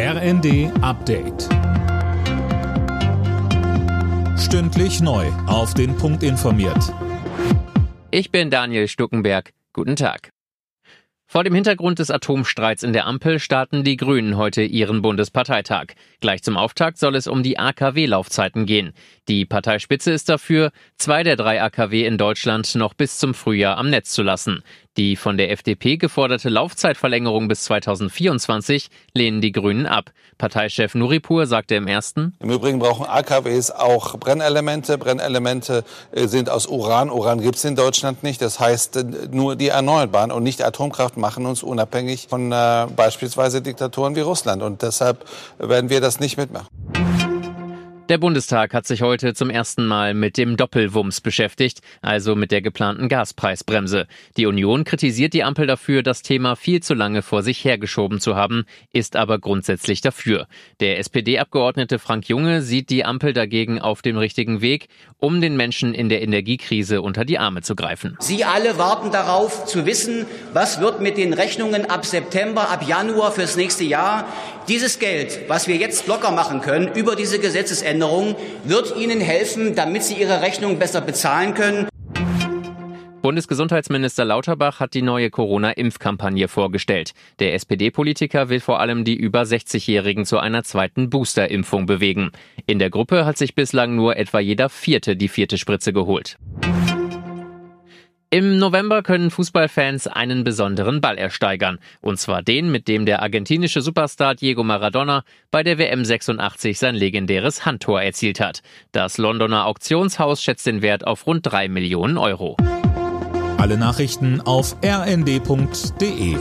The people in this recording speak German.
RND Update. Stündlich neu. Auf den Punkt informiert. Ich bin Daniel Stuckenberg. Guten Tag. Vor dem Hintergrund des Atomstreits in der Ampel starten die Grünen heute ihren Bundesparteitag. Gleich zum Auftakt soll es um die AKW-Laufzeiten gehen. Die Parteispitze ist dafür, zwei der drei AKW in Deutschland noch bis zum Frühjahr am Netz zu lassen. Die von der FDP geforderte Laufzeitverlängerung bis 2024 lehnen die Grünen ab. Parteichef Nuripur sagte im ersten, Im Übrigen brauchen AKWs auch Brennelemente. Brennelemente äh, sind aus Uran. Uran gibt es in Deutschland nicht. Das heißt, äh, nur die Erneuerbaren und nicht Atomkraft machen uns unabhängig von äh, beispielsweise Diktaturen wie Russland. Und deshalb werden wir das nicht mitmachen. Der Bundestag hat sich heute zum ersten Mal mit dem Doppelwumms beschäftigt, also mit der geplanten Gaspreisbremse. Die Union kritisiert die Ampel dafür, das Thema viel zu lange vor sich hergeschoben zu haben, ist aber grundsätzlich dafür. Der SPD-Abgeordnete Frank Junge sieht die Ampel dagegen auf dem richtigen Weg, um den Menschen in der Energiekrise unter die Arme zu greifen. Sie alle warten darauf zu wissen, was wird mit den Rechnungen ab September, ab Januar fürs nächste Jahr. Dieses Geld, was wir jetzt locker machen können über diese Gesetzesänderung, wird Ihnen helfen, damit Sie Ihre Rechnung besser bezahlen können. Bundesgesundheitsminister Lauterbach hat die neue Corona-Impfkampagne vorgestellt. Der SPD-Politiker will vor allem die über 60-Jährigen zu einer zweiten Booster-Impfung bewegen. In der Gruppe hat sich bislang nur etwa jeder Vierte die vierte Spritze geholt. Im November können Fußballfans einen besonderen Ball ersteigern. Und zwar den, mit dem der argentinische Superstar Diego Maradona bei der WM 86 sein legendäres Handtor erzielt hat. Das Londoner Auktionshaus schätzt den Wert auf rund drei Millionen Euro. Alle Nachrichten auf rnd.de